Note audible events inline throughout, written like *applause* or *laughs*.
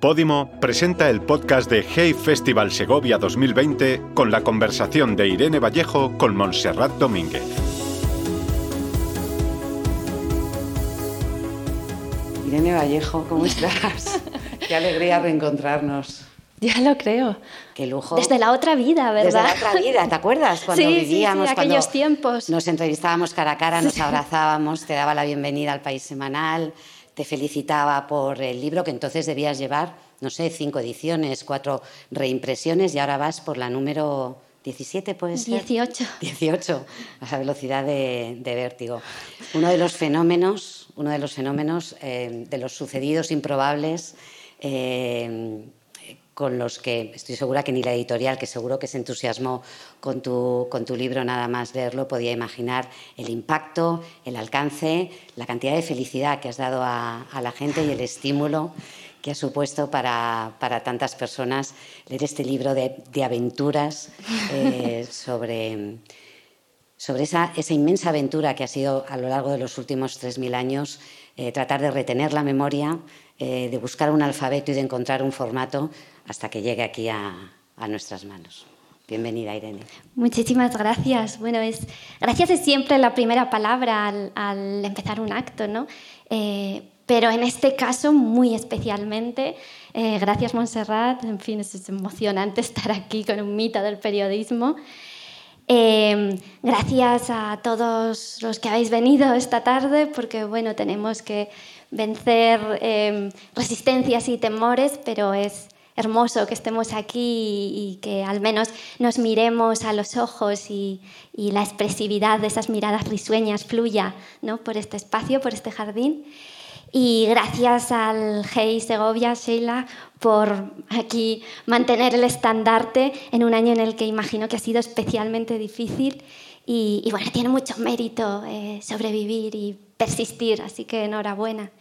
Podimo presenta el podcast de Hey Festival Segovia 2020 con la conversación de Irene Vallejo con Montserrat Domínguez. Irene Vallejo, ¿cómo estás? *laughs* Qué alegría reencontrarnos. Ya lo creo. Qué lujo. Desde la otra vida, ¿verdad? Desde la otra vida, ¿te acuerdas? *laughs* Cuando sí, vivíamos, sí, sí, aquellos tiempos. Nos entrevistábamos cara a cara, nos abrazábamos, te daba la bienvenida al País Semanal, te felicitaba por el libro que entonces debías llevar, no sé, cinco ediciones, cuatro reimpresiones y ahora vas por la número 17, puede ser. 18. 18, a la velocidad de, de vértigo. Uno de los fenómenos, uno de los fenómenos eh, de los sucedidos improbables. Eh, con los que estoy segura que ni la editorial, que seguro que se entusiasmó con tu, con tu libro nada más leerlo, podía imaginar el impacto, el alcance, la cantidad de felicidad que has dado a, a la gente y el estímulo que ha supuesto para, para, tantas personas leer este libro de, de aventuras eh, *laughs* sobre, sobre esa, esa, inmensa aventura que ha sido a lo largo de los últimos 3.000 años eh, tratar de retener la memoria, eh, de buscar un alfabeto y de encontrar un formato hasta que llegue aquí a, a nuestras manos. Bienvenida, Irene. Muchísimas gracias. Bueno, es, gracias es siempre la primera palabra al, al empezar un acto, ¿no? Eh, pero en este caso, muy especialmente, eh, gracias Montserrat, en fin, es, emocionante *laughs* estar aquí con un mito del periodismo. Eh, gracias a todos los que habéis venido esta tarde, porque bueno, tenemos que vencer eh, resistencias y temores, pero es hermoso que estemos aquí y, que al menos nos miremos a los ojos y, y, la expresividad de esas miradas risueñas fluya ¿no? por este espacio, por este jardín. Y gracias al Hey Segovia, Sheila, por aquí mantener el estandarte en un año en el que imagino que ha sido especialmente difícil. Y, y bueno, tiene mucho mérito eh, sobrevivir y persistir, así que enhorabuena.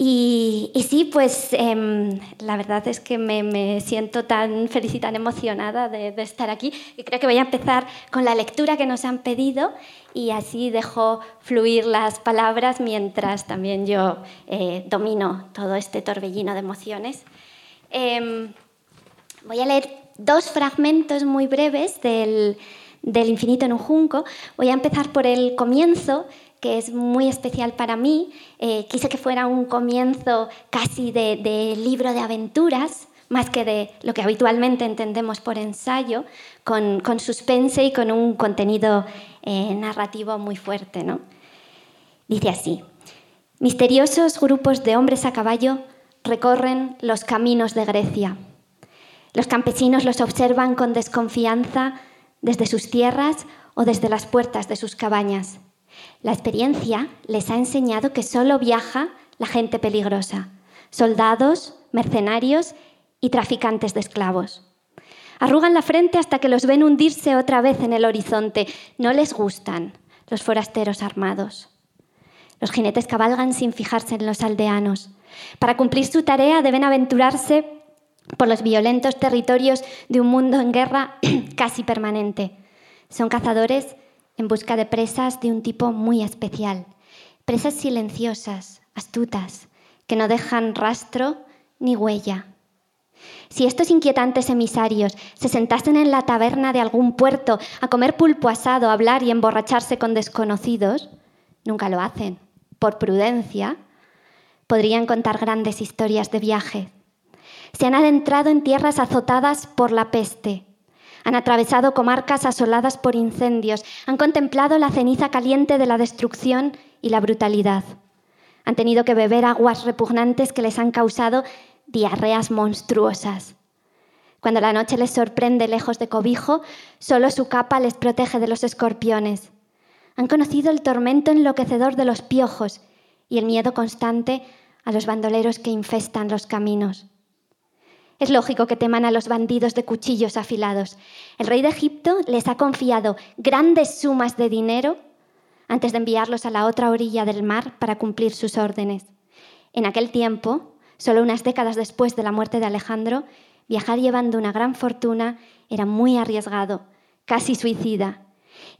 Y, sí, pues eh, la verdad es que me, siento tan feliz y tan emocionada de, estar aquí y creo que voy a empezar con la lectura que nos han pedido y así dejo fluir las palabras mientras también yo eh, domino todo este torbellino de emociones. Eh, voy a leer dos fragmentos muy breves del, del Infinito en un Junco. Voy a empezar por el comienzo que es muy especial para mí. Eh, quise que fuera un comienzo casi de, libro de aventuras, más que de lo que habitualmente entendemos por ensayo, con, con suspense y con un contenido eh, narrativo muy fuerte. ¿no? Dice así, misteriosos grupos de hombres a caballo recorren los caminos de Grecia. Los campesinos los observan con desconfianza desde sus tierras o desde las puertas de sus cabañas. La experiencia les ha enseñado que solo viaja la gente peligrosa, soldados, mercenarios y traficantes de esclavos. Arrugan la frente hasta que los ven hundirse otra vez en el horizonte. No les gustan los forasteros armados. Los jinetes cabalgan sin fijarse en los aldeanos. Para cumplir su tarea deben aventurarse por los violentos territorios de un mundo en guerra *clears throat* casi permanente. Son cazadores en busca de presas de un tipo muy especial, presas silenciosas, astutas, que no dejan rastro ni huella. Si estos inquietantes emisarios se sentasen en la taberna de algún puerto a comer pulpo asado, hablar y emborracharse con desconocidos, nunca lo hacen, por prudencia, podrían contar grandes historias de viaje. Se han adentrado en tierras azotadas por la peste, han atravesado comarcas asoladas por incendios, han contemplado la ceniza caliente de la destrucción y la brutalidad. Han tenido que beber aguas repugnantes que les han causado diarreas monstruosas. Cuando la noche les sorprende lejos de cobijo, solo su capa les protege de los escorpiones. Han conocido el tormento enloquecedor de los piojos y el miedo constante a los bandoleros que infestan los caminos. Es lógico que teman a los bandidos de cuchillos afilados. El rey de Egipto les ha confiado grandes sumas de dinero antes de enviarlos a la otra orilla del mar para cumplir sus órdenes. En aquel tiempo, solo unas décadas después de la muerte de Alejandro, viajar llevando una gran fortuna era muy arriesgado, casi suicida.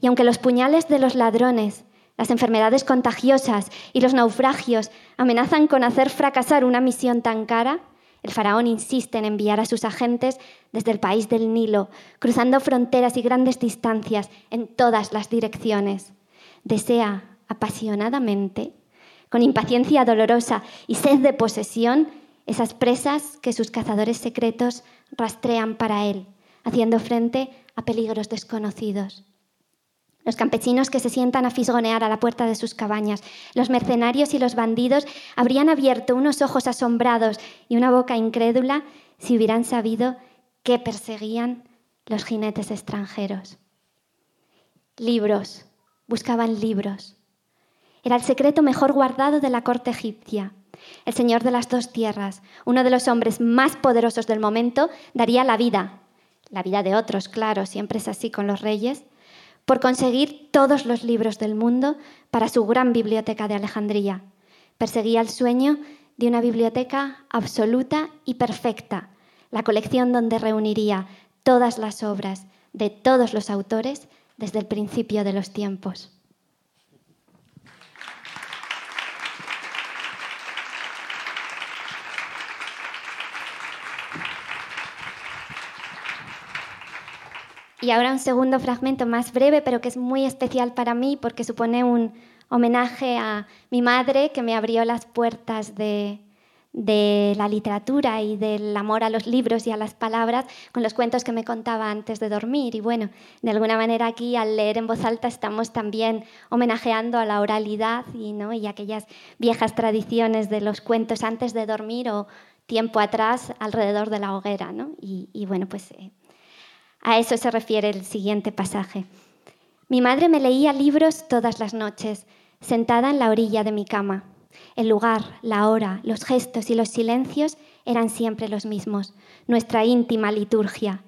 Y aunque los puñales de los ladrones, las enfermedades contagiosas y los naufragios amenazan con hacer fracasar una misión tan cara, El faraón insiste en enviar a sus agentes desde el país del Nilo, cruzando fronteras y grandes distancias en todas las direcciones. Desea apasionadamente, con impaciencia dolorosa y sed de posesión, esas presas que sus cazadores secretos rastrean para él, haciendo frente a peligros desconocidos. Los campesinos que se sientan a fisgonear a la puerta de sus cabañas, los mercenarios y los bandidos habrían abierto unos ojos asombrados y una boca incrédula si hubieran sabido que perseguían los jinetes extranjeros. Libros, buscaban libros. Era el secreto mejor guardado de la corte egipcia. El señor de las dos tierras, uno de los hombres más poderosos del momento, daría la vida, la vida de otros, claro, siempre es así con los reyes, por conseguir todos los libros del mundo para su gran biblioteca de Alejandría. Perseguía el sueño de una biblioteca absoluta y perfecta, la colección donde reuniría todas las obras de todos los autores desde el principio de los tiempos. Y ahora un segundo fragmento más breve, pero que es muy especial para mí porque supone un homenaje a mi madre que me abrió las puertas de, la literatura y del amor a los libros y a las palabras con los cuentos que me contaba antes de dormir. Y bueno, de alguna manera aquí al leer en voz alta estamos también homenajeando a la oralidad y, ¿no? y aquellas viejas tradiciones de los cuentos antes de dormir o tiempo atrás alrededor de la hoguera. ¿no? Y, bueno, pues eh, a eso se refiere el siguiente pasaje. Mi madre me leía libros todas las noches, sentada en la orilla de mi cama. El lugar, la hora, los gestos y los silencios eran siempre los mismos, nuestra íntima liturgia.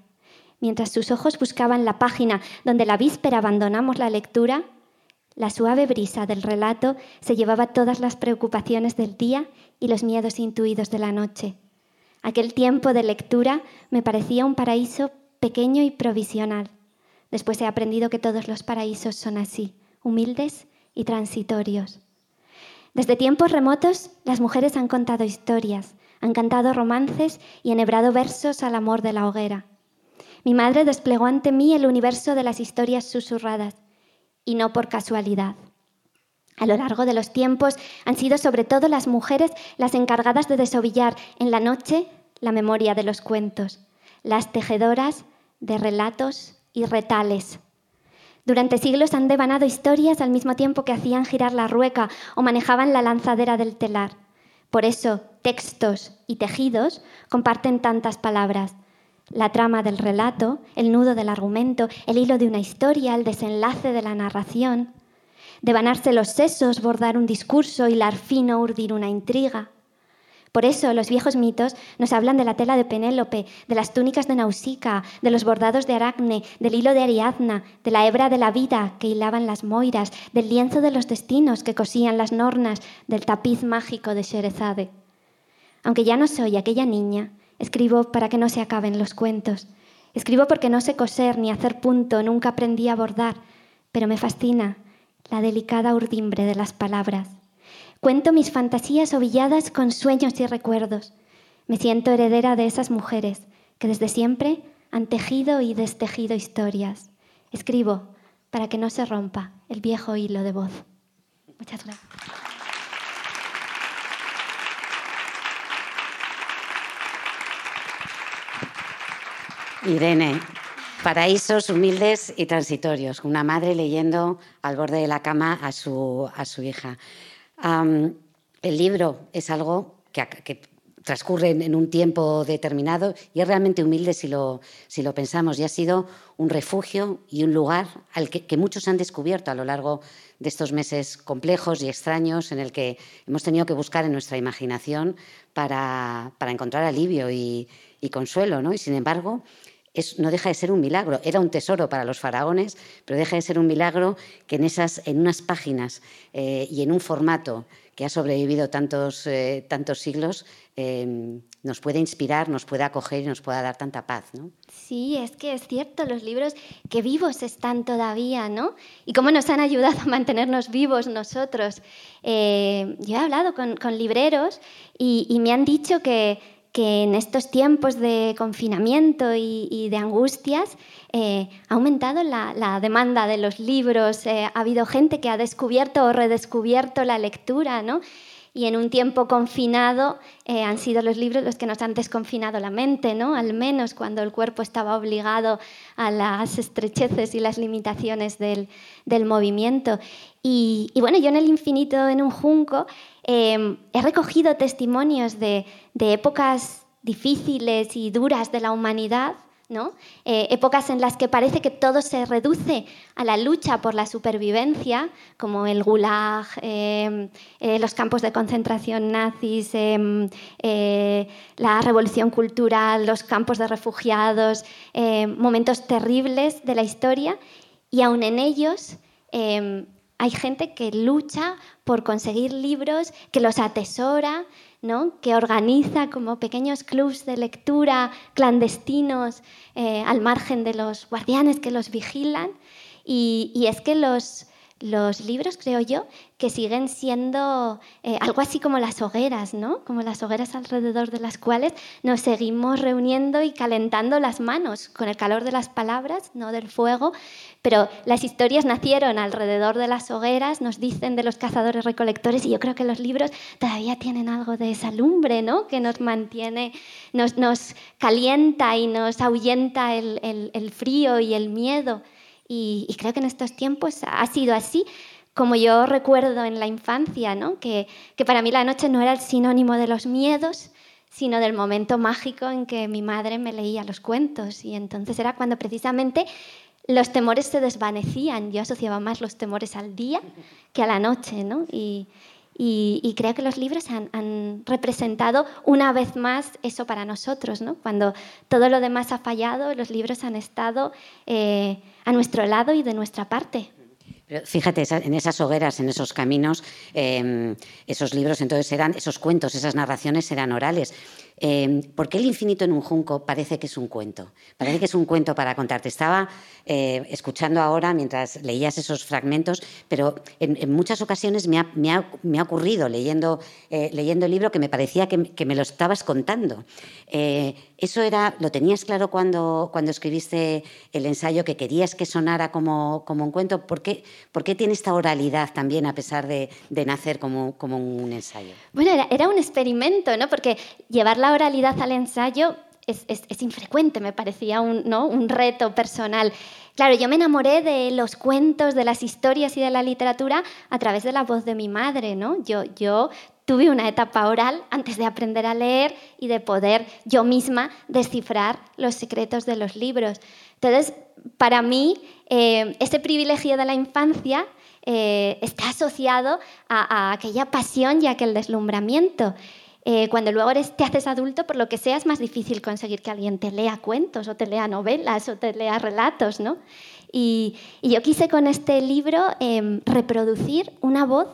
Mientras sus ojos buscaban la página donde la víspera abandonamos la lectura, la suave brisa del relato se llevaba todas las preocupaciones del día y los miedos intuidos de la noche. Aquel tiempo de lectura me parecía un paraíso pequeño y provisional. Después he aprendido que todos los paraísos son así, humildes y transitorios. Desde tiempos remotos, las mujeres han contado historias, han cantado romances y enhebrado versos al amor de la hoguera. Mi madre desplegó ante mí el universo de las historias susurradas, y no por casualidad. A lo largo de los tiempos han sido sobre todo las mujeres las encargadas de desovillar en la noche la memoria de los cuentos, las tejedoras de relatos y retales. Durante siglos han devanado historias al mismo tiempo que hacían girar la rueca o manejaban la lanzadera del telar. Por eso, textos y tejidos comparten tantas palabras. La trama del relato, el nudo del argumento, el hilo de una historia, el desenlace de la narración. Devanarse los sesos, bordar un discurso, hilar fino, urdir una intriga. Por eso los viejos mitos nos hablan de la tela de Penélope, de las túnicas de Nausicaa, de los bordados de Aracne, del hilo de Ariadna, de la hebra de la vida que hilaban las moiras, del lienzo de los destinos que cosían las nornas, del tapiz mágico de Sherezade. Aunque ya no soy aquella niña, escribo para que no se acaben los cuentos. Escribo porque no sé coser ni hacer punto, nunca aprendí a bordar, pero me fascina la delicada urdimbre de las palabras. Cuento mis fantasías ovilladas con sueños y recuerdos. Me siento heredera de esas mujeres que desde siempre han tejido y destejido historias. Escribo para que no se rompa el viejo hilo de voz. Muchas gracias. Irene, paraísos humildes y transitorios. Una madre leyendo al borde de la cama a su, a su hija el libro es algo que, transcurre en un tiempo determinado y es realmente humilde si lo, pensamos y ha sido un refugio y un lugar al que, muchos han descubierto a lo largo de estos meses complejos y extraños en el que hemos tenido que buscar en nuestra imaginación para, encontrar alivio y, consuelo. ¿no? Y sin embargo, no deja de ser un milagro. Era un tesoro para los faraones, pero deja de ser un milagro que en, esas, en unas páginas eh, y en un formato que ha sobrevivido tantos, eh, tantos siglos eh, nos puede inspirar, nos puede acoger y nos pueda dar tanta paz. ¿no? Sí, es que es cierto, los libros que vivos están todavía, ¿no? Y cómo nos han ayudado a mantenernos vivos nosotros. yo he hablado con, libreros y me han dicho que que en estos tiempos de confinamiento y, de angustias eh, ha aumentado la, demanda de los libros, eh, ha habido gente que ha descubierto o redescubierto la lectura, ¿no? y en un tiempo confinado eh, han sido los libros los que nos han desconfinado la mente, ¿no? al menos cuando el cuerpo estaba obligado a las estrecheces y las limitaciones del, movimiento. Y, bueno, yo en el infinito, en un junco, em, he recogido testimonios de épocas difíciles y duras de la humanidad eh, épocas en las que parece que todo se reduce a la lucha por la supervivencia, como el gulag, em, eh, los campos de concentración nazis, em, eh, la revolución cultural, los campos de refugiados, momentos terribles de la historia, y aún en ellos hay gente que lucha por conseguir libros, que los atesora, que organiza como pequeños clubs de lectura clandestinos eh, al margen de los guardianes que los vigilan. y es que los, los libros, creo yo, que siguen siendo eh, algo así como las hogueras, ¿no? Como las hogueras alrededor de las cuales nos seguimos reuniendo y calentando las manos con el calor de las palabras, no del fuego, pero las historias nacieron alrededor de las hogueras, nos dicen de los cazadores recolectores y yo creo que los libros todavía tienen algo de esa lumbre, ¿no? Que nos mantiene, nos, calienta y nos ahuyenta el frío y el miedo. Y, creo que en estos tiempos ha sido así, como yo recuerdo en la infancia, ¿no? que, que para mí la noche no era el sinónimo de los miedos, sino del momento mágico en que mi madre me leía los cuentos. Y entonces era cuando precisamente los temores se desvanecían. Yo asociaba más los temores al día que a la noche. Y, creo que los libros han, representado una vez más eso para nosotros. ¿no? Cuando todo lo demás ha fallado, los libros han estado eh, a nuestro lado y de nuestra parte. fíjate, en esas hogueras, en esos caminos, em, esos libros entonces eran, esos cuentos, esas narraciones eran orales. Eh, ¿Por qué el infinito en un junco parece que es un cuento? Parece que es un cuento para contarte. Estaba eh, escuchando ahora mientras leías esos fragmentos, pero en, muchas ocasiones me ha, ocurrido eh, leyendo el libro que me parecía que, me lo estabas contando. ¿Eso era, lo tenías claro cuando, cuando escribiste el ensayo, que querías que sonara como, como un cuento? ¿Por qué, ¿Por qué, tiene esta oralidad también a pesar de, nacer como, como, un ensayo? Bueno, era, un experimento, ¿no? Porque llevar la oralidad al ensayo es, infrecuente, me parecía un, ¿no? un reto personal. Claro, yo me enamoré de los cuentos, de las historias y de la literatura a través de la voz de mi madre, ¿no? Yo, yo tuve una etapa oral antes de aprender a leer y de poder yo misma descifrar los secretos de los libros. Entonces, para mí, eh, ese privilegio de la infancia eh, está asociado a, a aquella pasión y a aquel deslumbramiento. Eh, cuando luego eres, te haces adulto, por lo que sea, es más difícil conseguir que alguien te lea cuentos o te lea novelas o te lea relatos, ¿no? Y, yo quise con este libro em, reproducir una voz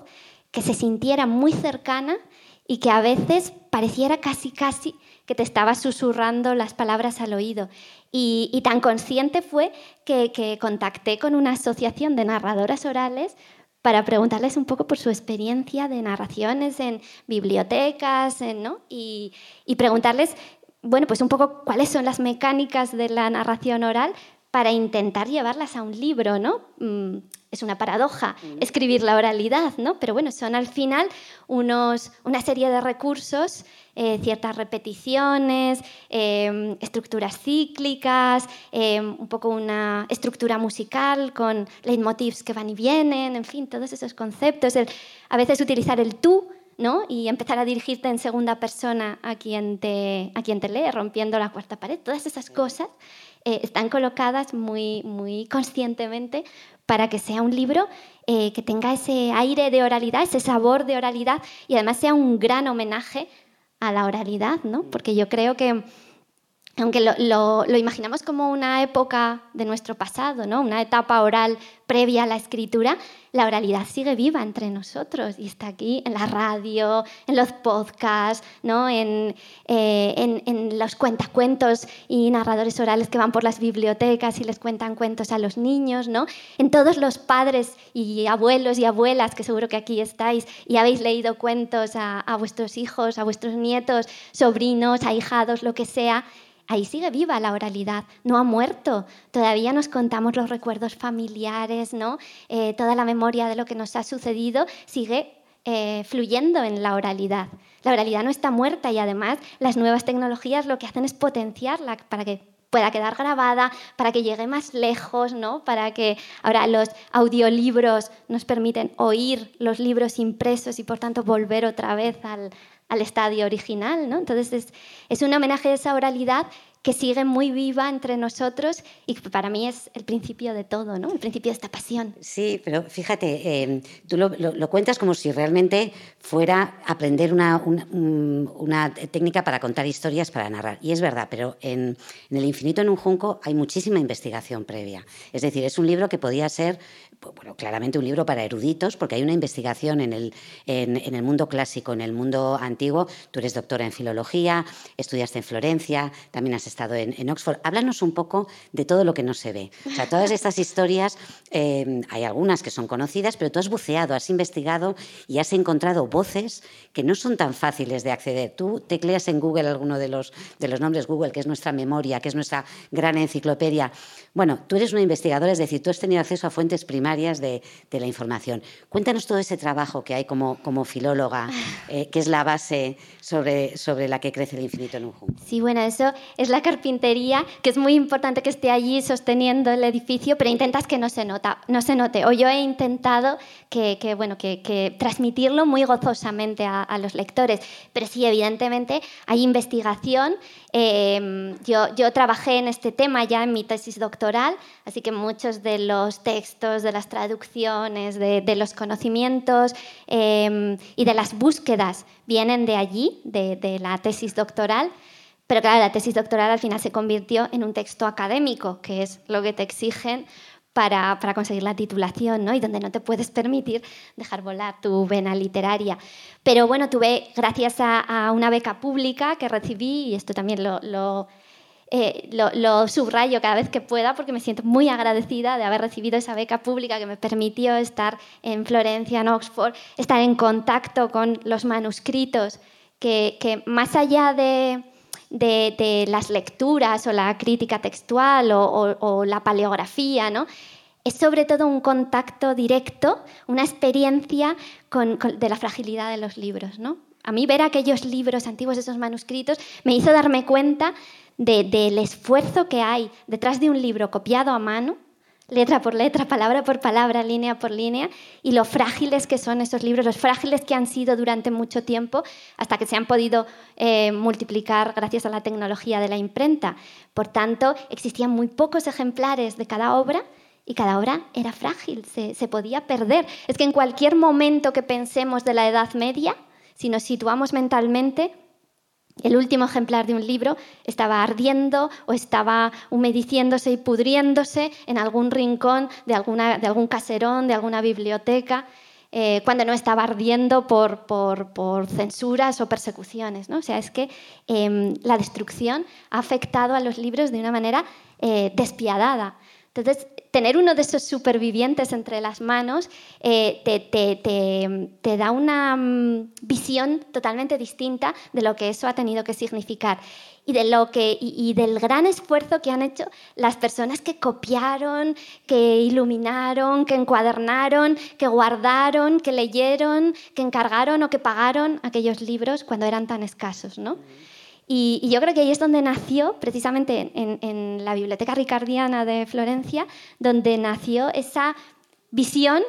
que se sintiera muy cercana y que a veces pareciera casi, casi que te estaba susurrando las palabras al oído. Y, tan consciente fue que, que contacté con una asociación de narradoras orales para preguntarles un poco por su experiencia de narraciones en bibliotecas ¿no? y, preguntarles, bueno, pues un poco cuáles son las mecánicas de la narración oral para intentar llevarlas a un libro, ¿no? Mm, es una paradoja escribir la oralidad, ¿no? Pero bueno, son al final unos, una serie de recursos, eh, ciertas repeticiones, em, estructuras cíclicas, em, un poco una estructura musical con leitmotivs que van y vienen, en fin, todos esos conceptos. a veces utilizar el tú, ¿no? Y empezar a dirigirte en segunda persona a quien te, a quien te lee, rompiendo la cuarta pared. Todas esas cosas eh, están colocadas muy, muy conscientemente para que sea un libro eh, que tenga ese aire de oralidad, ese sabor de oralidad y además sea un gran homenaje a la oralidad, ¿no? Porque yo creo que aunque lo, imaginamos como una época de nuestro pasado, ¿no? una etapa oral previa a la escritura, la oralidad sigue viva entre nosotros y está aquí en la radio, en los podcasts, ¿no? en, eh, los cuentacuentos y narradores orales que van por las bibliotecas y les cuentan cuentos a los niños, ¿no? En todos los padres y abuelos y abuelas, que seguro que aquí estáis y habéis leído cuentos a vuestros hijos, a vuestros nietos, sobrinos, ahijados, lo que sea, ahí sigue viva la oralidad, no ha muerto. Todavía nos contamos los recuerdos familiares, ¿no? Eh, toda la memoria de lo que nos ha sucedido sigue eh, fluyendo en la oralidad. La oralidad no está muerta y además las nuevas tecnologías lo que hacen es potenciarla para que pueda quedar grabada, para que llegue más lejos, ¿no? Para que ahora los audiolibros nos permiten oír los libros impresos y por tanto volver otra vez al, al estadio original, ¿no? Entonces es, es un homenaje a esa oralidad que sigue muy viva entre nosotros y para mí es el principio de todo, ¿no? El principio de esta pasión. Sí, pero fíjate, em, tú lo, cuentas como si realmente fuera aprender una, una, técnica para contar historias, para narrar. Y es verdad, pero en, en, El infinito en un junco hay muchísima investigación previa. Es decir, es un libro que podía ser bueno, claramente un libro para eruditos, porque hay una investigación en el, en, el mundo clásico, en el mundo antiguo. Tú eres doctora en filología, estudiaste en Florencia, también has estado en, Oxford. Háblanos un poco de todo lo que no se ve. O sea, todas estas *laughs* historias, eh, hay algunas que son conocidas, pero tú has buceado, has investigado y has encontrado voces que no son tan fáciles de acceder. Tú tecleas en Google alguno de los, de los nombres Google, que es nuestra memoria, que es nuestra gran enciclopedia. Bueno, tú eres una investigadora, es decir, tú has tenido acceso a fuentes primarias de, la información. Cuéntanos todo ese trabajo que hay como, como filóloga, eh, que es la base sobre, sobre la que crece el infinito en un junco. Sí, bueno, eso es la carpintería, que es muy importante que esté allí sosteniendo el edificio, pero intentas que no se, nota, no se note. O yo he intentado que, bueno, que, transmitirlo muy gozosamente a, los lectores, pero sí, evidentemente hay investigación. Yo, yo trabajé en este tema ya en mi tesis doctoral, así que muchos de los textos, de las traducciones, de, los conocimientos em, y de las búsquedas vienen de allí, de, la tesis doctoral. Pero claro, la tesis doctoral al final se convirtió en un texto académico, que es lo que te exigen para, conseguir la titulación, ¿no? Y donde no te puedes permitir dejar volar tu vena literaria. Pero bueno, tuve, gracias a, una beca pública que recibí, y esto también lo eh, lo, subrayo cada vez que pueda porque me siento muy agradecida de haber recibido esa beca pública que me permitió estar en Florencia, en Oxford, estar en contacto con los manuscritos, que, más allá de, las lecturas o la crítica textual o, la paleografía, ¿no? es sobre todo un contacto directo, una experiencia de la fragilidad de los libros. ¿no? A mí ver aquellos libros antiguos, esos manuscritos, me hizo darme cuenta del esfuerzo que hay detrás de un libro copiado a mano, letra por letra, palabra por palabra, línea por línea, y lo frágiles que son esos libros, los frágiles que han sido durante mucho tiempo, hasta que se han podido eh, multiplicar gracias a la tecnología de la imprenta. Por tanto, existían muy pocos ejemplares de cada obra y cada obra era frágil, se, se podía perder. Es que en cualquier momento que pensemos de la Edad Media, si nos situamos mentalmente, el último ejemplar de un libro estaba ardiendo o estaba humediciéndose y pudriéndose en algún rincón de, algún caserón, de alguna biblioteca, eh, cuando no estaba ardiendo por, por, censuras o persecuciones. ¿no? O sea, es que em, la destrucción ha afectado a los libros de una manera eh, despiadada. Entonces, tener uno de esos supervivientes entre las manos eh, te, da una mm, visión totalmente distinta de lo que eso ha tenido que significar y, de lo que, y, del gran esfuerzo que han hecho las personas que copiaron, que iluminaron, que encuadernaron, que guardaron, que leyeron, que encargaron o que pagaron aquellos libros cuando eran tan escasos. ¿no? Y, yo creo que ahí es donde nació, precisamente en, la Biblioteca Ricardiana de Florencia, donde nació esa visión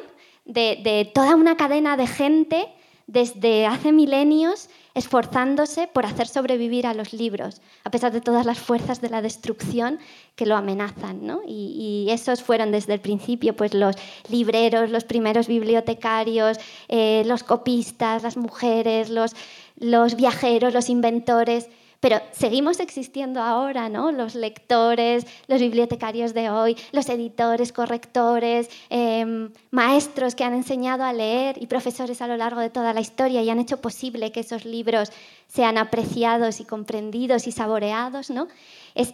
de, toda una cadena de gente desde hace milenios esforzándose por hacer sobrevivir a los libros, a pesar de todas las fuerzas de la destrucción que lo amenazan. Y, esos fueron desde el principio pues, los libreros, los primeros bibliotecarios, eh, los copistas, las mujeres, los viajeros, los inventores, Pero seguimos existiendo ahora, ¿no? Los lectores, los bibliotecarios de hoy, los editores, correctores, em, maestros que han enseñado a leer y profesores a lo largo de toda la historia y han hecho posible que esos libros sean apreciados y comprendidos y saboreados, ¿no? Es,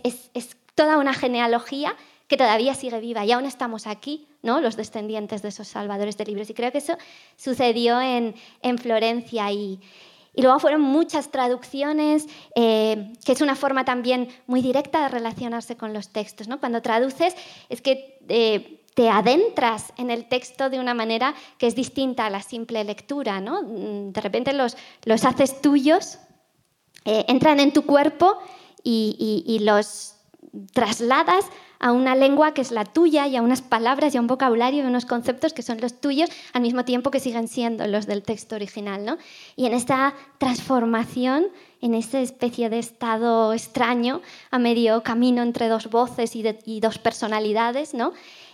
toda una genealogía que todavía sigue viva y aún estamos aquí, ¿no? los descendientes de esos salvadores de libros. Y creo que eso sucedió en, en Florencia y, y luego fueron muchas traducciones, eh, que es una forma también muy directa de relacionarse con los textos. ¿no? Cuando traduces es que eh, te adentras en el texto de una manera que es distinta a la simple lectura. ¿no? Mm, de repente los, los haces tuyos, eh, entran en tu cuerpo y, y los trasladas a una lengua que es la tuya y a unas palabras y a un vocabulario y unos conceptos que son los tuyos al mismo tiempo que siguen siendo los del texto original. ¿no? Y en esta transformación, en esa especie de estado extraño, a medio camino entre dos voces y, dos personalidades, ¿no?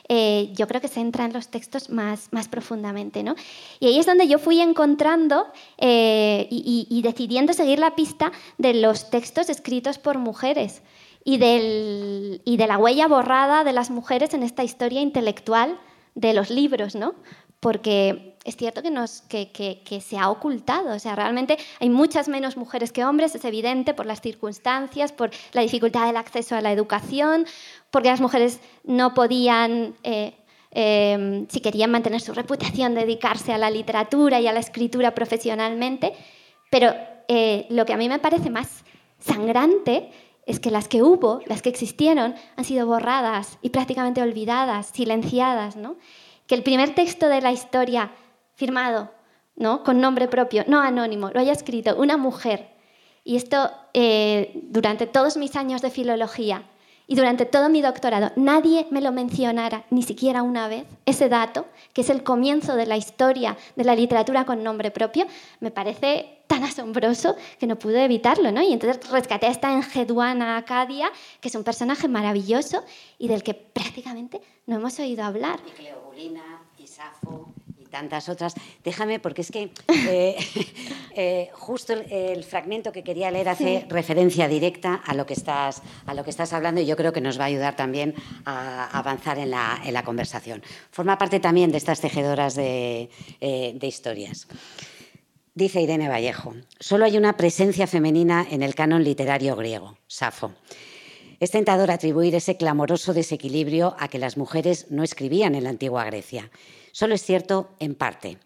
Eh, yo creo que se entra en los textos más, profundamente. ¿no? Y ahí es donde yo fui encontrando eh, y decidiendo seguir la pista de los textos escritos por mujeres y, del, y de la huella borrada de las mujeres en esta historia intelectual de los libros, ¿no? Porque es cierto que, nos, que, que, se ha ocultado, o sea, realmente hay muchas menos mujeres que hombres, es evidente por las circunstancias, por la dificultad del acceso a la educación, porque las mujeres no podían... Eh, eh, si querían mantener su reputación, dedicarse a la literatura y a la escritura profesionalmente, pero eh, lo que a mí me parece más sangrante es que las que hubo, las que existieron, han sido borradas y prácticamente olvidadas, silenciadas, ¿no? Que el primer texto de la historia firmado, ¿no? Con nombre propio, no anónimo, lo haya escrito una mujer. Y esto, eh, durante todos mis años de filología, y durante todo mi doctorado nadie me lo mencionara ni siquiera una vez, ese dato, que es el comienzo de la historia de la literatura con nombre propio, me parece tan asombroso que no pude evitarlo, ¿no? Y entonces rescaté a esta Engeduana Acadia, que es un personaje maravilloso y del que prácticamente no hemos oído hablar. Y Cleobulina, y Safo, tantas otras. Déjame, porque es que *laughs* eh, *laughs* eh, justo el, fragmento que quería leer hace referencia directa a lo, que estás, a lo que estás hablando y yo creo que nos va a ayudar también a avanzar en la, en la conversación. Forma parte también de estas tejedoras de, eh, de historias. Dice Irene Vallejo, solo hay una presencia femenina en el canon literario griego, Safo. Es tentador atribuir ese clamoroso desequilibrio a que las mujeres no escribían en la antigua Grecia Solo es cierto en parte.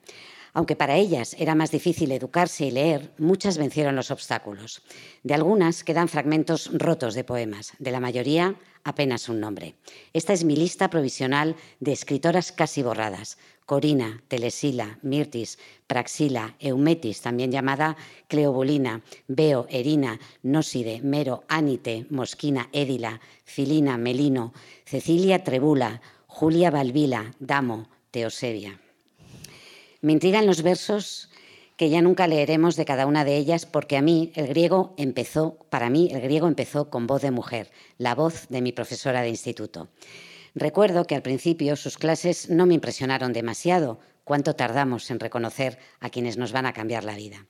Aunque para ellas era más difícil educarse y leer, muchas vencieron los obstáculos. De algunas quedan fragmentos rotos de poemas, de la mayoría apenas un nombre. Esta es mi lista provisional de escritoras casi borradas. Corina, Telesila, Mirtis, Praxila, Eumetis, también llamada Cleobulina, Beo, Erina, Nóside, Mero, Ánite, Mosquina, Édila, Filina, Melino, Cecilia Trebula, Julia Balbila, Damo, Teosebia. Me intrigan los versos que ya nunca leeremos de cada una de ellas porque a mí el griego empezó, para mí el griego empezó con voz de mujer, la voz de mi profesora de instituto. Recuerdo que al principio sus clases no me impresionaron demasiado, cuánto tardamos en reconocer a quienes nos van a cambiar la vida.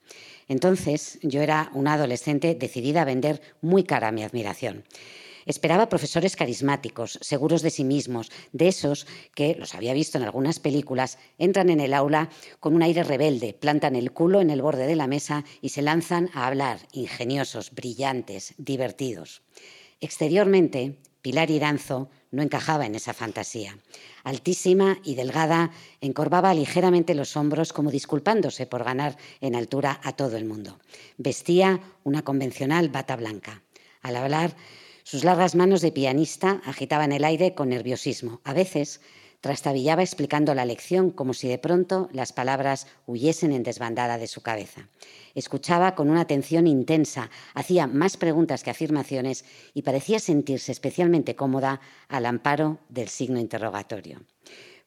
Entonces yo era una adolescente decidida a vender muy cara mi admiración. Esperaba profesores carismáticos, seguros de sí mismos, de esos que, los había visto en algunas películas, entran en el aula con un aire rebelde, plantan el culo en el borde de la mesa y se lanzan a hablar, ingeniosos, brillantes, divertidos. Exteriormente, Pilar Iranzo no encajaba en esa fantasía. Altísima y delgada, encorvaba ligeramente los hombros como disculpándose por ganar en altura a todo el mundo. Vestía una convencional bata blanca. Al hablar, sus largas manos de pianista agitaban el aire con nerviosismo. A veces trastabillaba explicando la lección como si de pronto las palabras huyesen en desbandada de su cabeza. Escuchaba con una atención intensa, hacía más preguntas que afirmaciones y parecía sentirse especialmente cómoda al amparo del signo interrogatorio.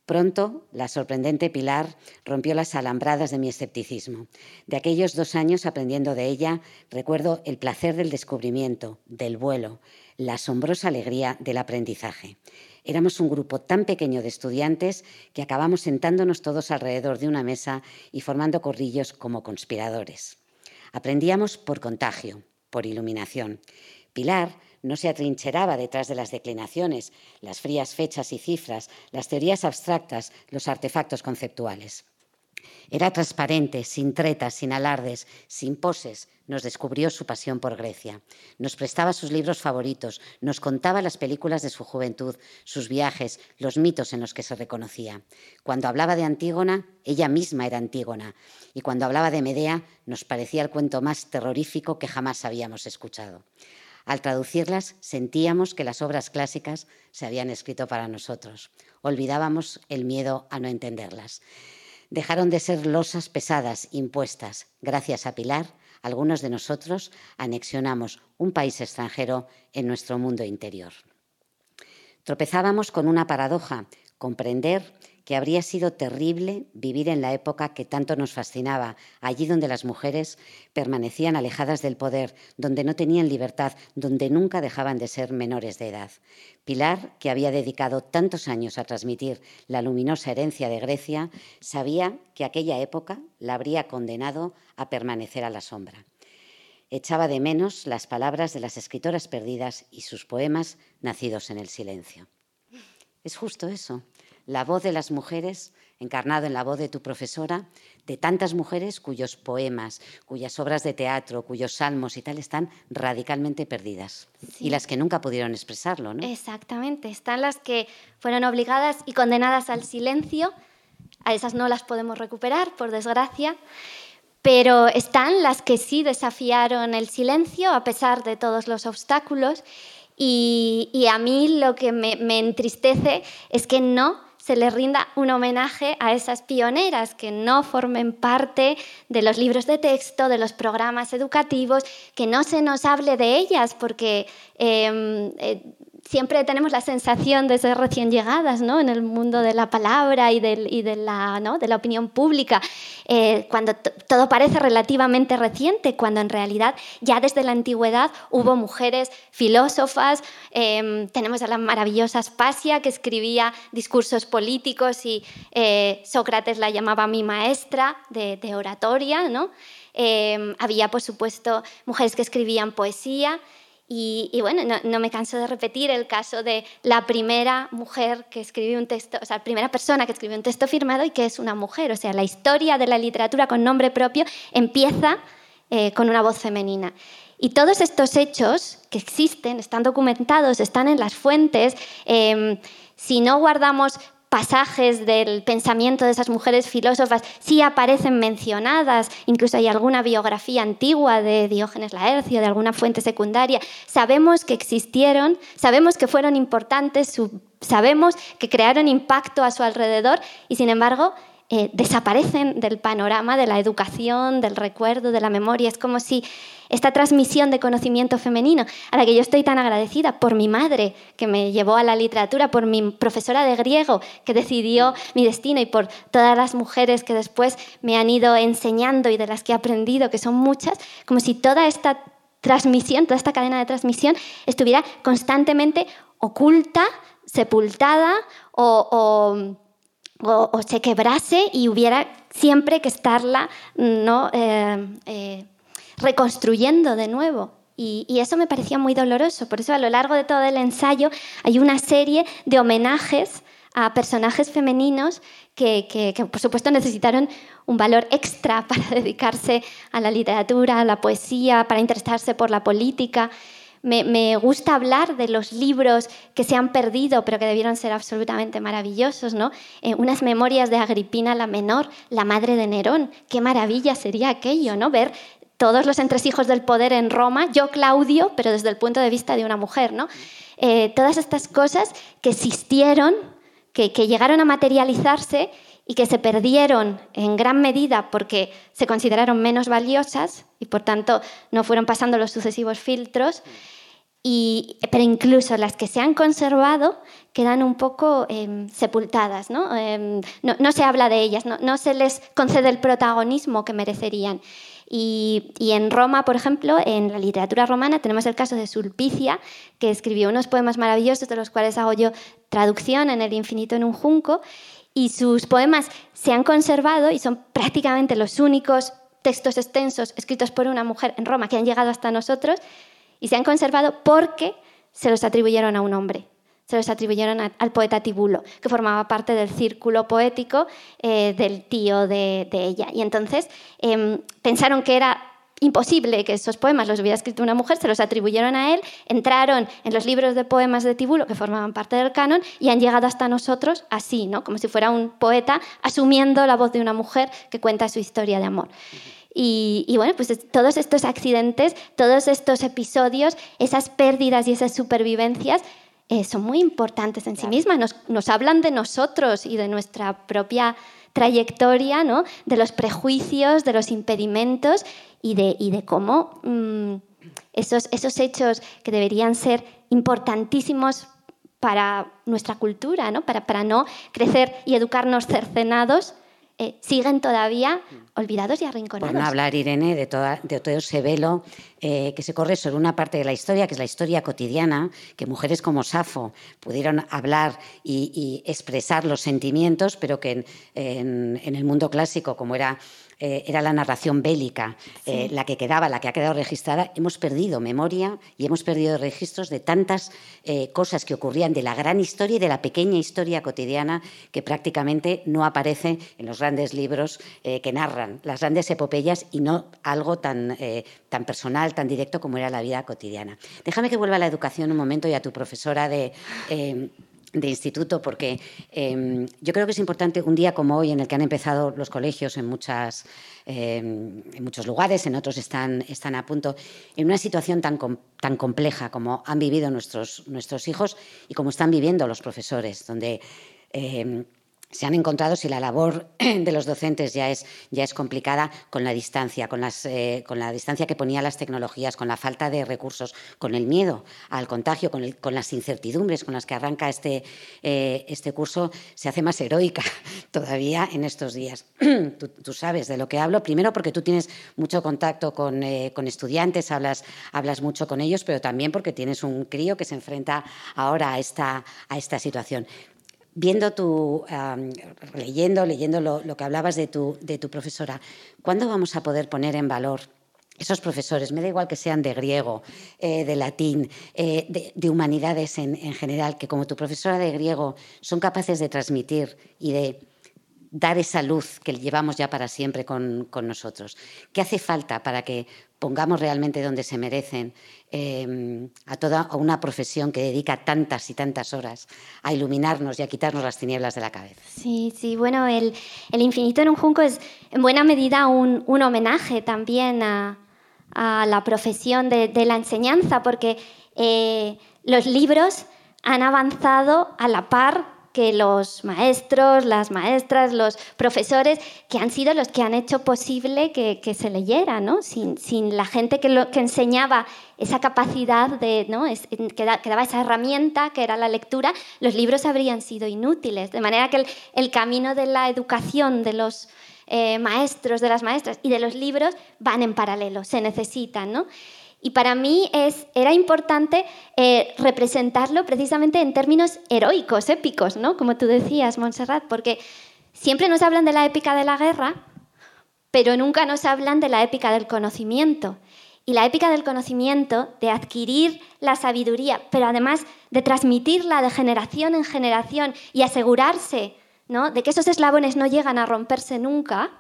Pronto, la sorprendente Pilar rompió las alambradas de mi escepticismo. De aquellos dos años aprendiendo de ella, recuerdo el placer del descubrimiento, del vuelo, la asombrosa alegría del aprendizaje. Éramos un grupo tan pequeño de estudiantes que acabamos sentándonos todos alrededor de una mesa y formando corrillos como conspiradores. Aprendíamos por contagio, por iluminación. Pilar no se atrincheraba detrás de las declinaciones, las frías fechas y cifras, las teorías abstractas, los artefactos conceptuales. Era transparente, sin tretas, sin alardes, sin poses. Nos descubrió su pasión por Grecia. Nos prestaba sus libros favoritos, nos contaba las películas de su juventud, sus viajes, los mitos en los que se reconocía. Cuando hablaba de Antígona, ella misma era Antígona. Y cuando hablaba de Medea, nos parecía el cuento más terrorífico que jamás habíamos escuchado. Al traducirlas, sentíamos que las obras clásicas se habían escrito para nosotros. Olvidábamos el miedo a no entenderlas. Dejaron de ser losas pesadas impuestas. Gracias a Pilar, algunos de nosotros anexionamos un país extranjero en nuestro mundo interior. Tropezábamos con una paradoja, comprender que habría sido terrible vivir en la época que tanto nos fascinaba, allí donde las mujeres permanecían alejadas del poder, donde no tenían libertad, donde nunca dejaban de ser menores de edad. Pilar, que había dedicado tantos años a transmitir la luminosa herencia de Grecia, sabía que aquella época la habría condenado a permanecer a la sombra. Echaba de menos las palabras de las escritoras perdidas y sus poemas nacidos en el silencio. Es justo eso la voz de las mujeres, encarnado en la voz de tu profesora, de tantas mujeres cuyos poemas, cuyas obras de teatro, cuyos salmos y tal están radicalmente perdidas. Y las que nunca pudieron expresarlo, ¿no? Exactamente. Están las que fueron obligadas y condenadas al silencio. A esas no las podemos recuperar, por desgracia. Pero están las que sí desafiaron el silencio a pesar de todos los obstáculos. Y, a mí lo que me entristece es que no se les rinda un homenaje a esas pioneras que no formen parte de los libros de texto, de los programas educativos, que no se nos hable de ellas, porque em, eh, siempre tenemos la sensación de ser recién llegadas ¿no? en el mundo de la palabra y, de, la, de opinión pública, eh, cuando todo parece relativamente reciente, cuando en realidad ya desde la antigüedad hubo mujeres filósofas, em, tenemos a la maravillosa Aspasia que escribía discursos políticos y eh, Sócrates la llamaba mi maestra de, oratoria, ¿no? Em, había, por supuesto, mujeres que escribían poesía. Y, bueno, no, me canso de repetir el caso de la primera mujer que escribió un texto, o sea, la primera persona que escribió un texto firmado y que es una mujer. O sea, la historia de la literatura con nombre propio empieza eh, con una voz femenina. Y todos estos hechos que existen, están documentados, están en las fuentes. Em, si no guardamos pasajes del pensamiento de esas mujeres filósofas sí aparecen mencionadas, incluso hay alguna biografía antigua de Diógenes Laercio, de alguna fuente secundaria. Sabemos que existieron, sabemos que fueron importantes, sabemos que crearon impacto a su alrededor y sin embargo eh, desaparecen del panorama de la educación, del recuerdo, de la memoria. Es como si esta transmisión de conocimiento femenino, a la que yo estoy tan agradecida por mi madre, que me llevó a la literatura, por mi profesora de griego, que decidió mi destino, y por todas las mujeres que después me han ido enseñando y de las que he aprendido, que son muchas, como si toda esta transmisión, toda esta cadena de transmisión estuviera constantemente oculta, sepultada o o, se quebrase y hubiera siempre que estarla ¿no? Eh, eh, reconstruyendo de nuevo. Y, eso me parecía muy doloroso. Por eso a lo largo de todo el ensayo hay una serie de homenajes a personajes femeninos que, que, por supuesto necesitaron un valor extra *laughs* para dedicarse a la literatura, a la poesía, para interesarse por la política. Me, gusta hablar de los libros que se han perdido, pero que debieron ser absolutamente maravillosos, ¿no? Eh, unas memorias de Agripina la Menor, la madre de Nerón. Qué maravilla sería aquello, ¿no? Ver todos los entresijos del poder en Roma, yo Claudio, pero desde el punto de vista de una mujer, ¿no? Eh, todas estas cosas que existieron, que, que llegaron a materializarse y que se perdieron en gran medida porque se consideraron menos valiosas y por tanto no fueron pasando los sucesivos filtros. pero incluso las que se han conservado quedan un poco em, sepultadas, em, ¿no? ¿no? se habla de ellas, no, se les concede el protagonismo que merecerían. Y, y, en Roma, por ejemplo, en la literatura romana tenemos el caso de Sulpicia, que escribió unos poemas maravillosos de los cuales hago yo traducción en El infinito en un junco, y sus poemas se han conservado y son prácticamente los únicos textos extensos escritos por una mujer en Roma que han llegado hasta nosotros y se han conservado porque se los atribuyeron a un hombre. Se los atribuyeron al poeta Tibulo, que formaba parte del círculo poético eh, del tío de, ella. Y entonces em, pensaron que era imposible que esos poemas los hubiera escrito una mujer, se los atribuyeron a él, entraron en los libros de poemas de Tibulo que formaban parte del canon y han llegado hasta nosotros así, ¿no? como si fuera un poeta asumiendo la voz de una mujer que cuenta su historia de amor. Y, bueno, pues todos estos accidentes, todos estos episodios, esas pérdidas y esas supervivencias eh, son muy importantes en sí mismas, nos, nos hablan de nosotros y de nuestra propia trayectoria, ¿no? de los prejuicios, de los impedimentos y de, y de cómo mm, esos, esos hechos que deberían ser importantísimos para nuestra cultura, ¿no? Para, para no crecer y educarnos cercenados, eh, siguen todavía olvidados y arrinconados. Por no hablar, Irene, de, toda, de todo ese velo eh, que se corre sobre una parte de la historia, que es la historia cotidiana, que mujeres como Safo pudieron hablar y, expresar los sentimientos, pero que en, en el mundo clásico, como era eh, era la narración bélica, eh, la que quedaba, la que ha quedado registrada, hemos perdido memoria y hemos perdido registros de tantas eh, cosas que ocurrían de la gran historia y de la pequeña historia cotidiana que prácticamente no aparece en los grandes libros que narran las grandes epopeyas y no algo tan, tan personal, tan directo como era la vida cotidiana. Déjame que vuelva a la educación un momento y a tu profesora de de instituto, porque em, yo creo que es importante un día como hoy, en el que han empezado los colegios en, muchas, em, en muchos lugares, en otros están, están a punto, en una situación tan, tan compleja como han vivido nuestros, nuestros hijos y como están viviendo los profesores, donde em, se han encontrado, si la labor *clears throat* de los docentes ya es, ya es complicada, con la distancia, con, las, eh, con la distancia que ponía las tecnologías, con la falta de recursos, con el miedo al contagio, con, con las incertidumbres con las que arranca este, eh, este curso, se hace más heroica *laughs* todavía en estos días. *clears throat* tú, sabes de lo que hablo, primero porque tú tienes mucho contacto con, eh, con estudiantes, hablas, hablas mucho con ellos, pero también porque tienes un crío que se enfrenta ahora a esta, a esta situación viendo tu, leyendo, leyendo lo, que hablabas de tu, de tu profesora, ¿cuándo vamos a poder poner en valor esos profesores, me da igual que sean de griego, eh, de latín, eh, de, humanidades en, general, que como tu profesora de griego son capaces de transmitir y de dar esa luz que llevamos ya para siempre con, nosotros. ¿Qué hace falta para que pongamos realmente donde se merecen em, a toda una profesión que dedica tantas y tantas horas a iluminarnos y a quitarnos las tinieblas de la cabeza? Sí, sí, bueno, el, infinito en un junco es en buena medida un, homenaje también a, la profesión de, la enseñanza, porque eh, los libros han avanzado a la par que los maestros, las maestras, los profesores, que han sido los que han hecho posible que, se leyera, ¿no? Sin, sin, la gente que, que enseñaba esa capacidad de, ¿no? que, daba esa herramienta que era la lectura, los libros habrían sido inútiles. De manera que el, camino de la educación de los eh, maestros, de las maestras y de los libros van en paralelo, se necesitan, ¿no? Y para mí es, era importante eh, representarlo precisamente en términos heroicos, épicos, ¿no? Como tú decías, Montserrat, porque siempre nos hablan de la épica de la guerra, pero nunca nos hablan de la épica del conocimiento. Y la épica del conocimiento, de adquirir la sabiduría, pero además de transmitirla de generación en generación y asegurarse ¿no? de que esos eslabones no llegan a romperse nunca,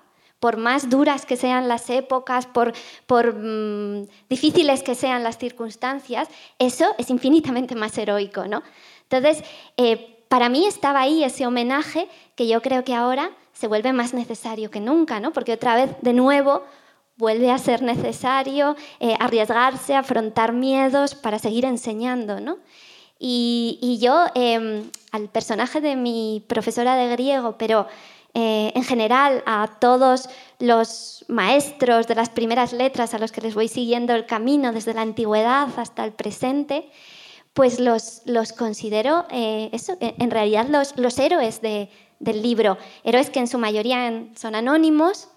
por más duras que sean las épocas, por, mm, difíciles que sean las circunstancias, eso es infinitamente más heroico. ¿no? Entonces, eh, para mí estaba ahí ese homenaje que yo creo que ahora se vuelve más necesario que nunca, ¿no? porque otra vez, de nuevo, vuelve a ser necesario eh, arriesgarse, afrontar miedos para seguir enseñando. ¿no? Y, yo, em, al personaje de mi profesora de griego, pero eh, en general a todos los maestros de las primeras letras a los que les voy siguiendo el camino desde la antigüedad hasta el presente, pues los, los considero eh, eso, en realidad los, los héroes del libro, héroes que en su mayoría son anónimos,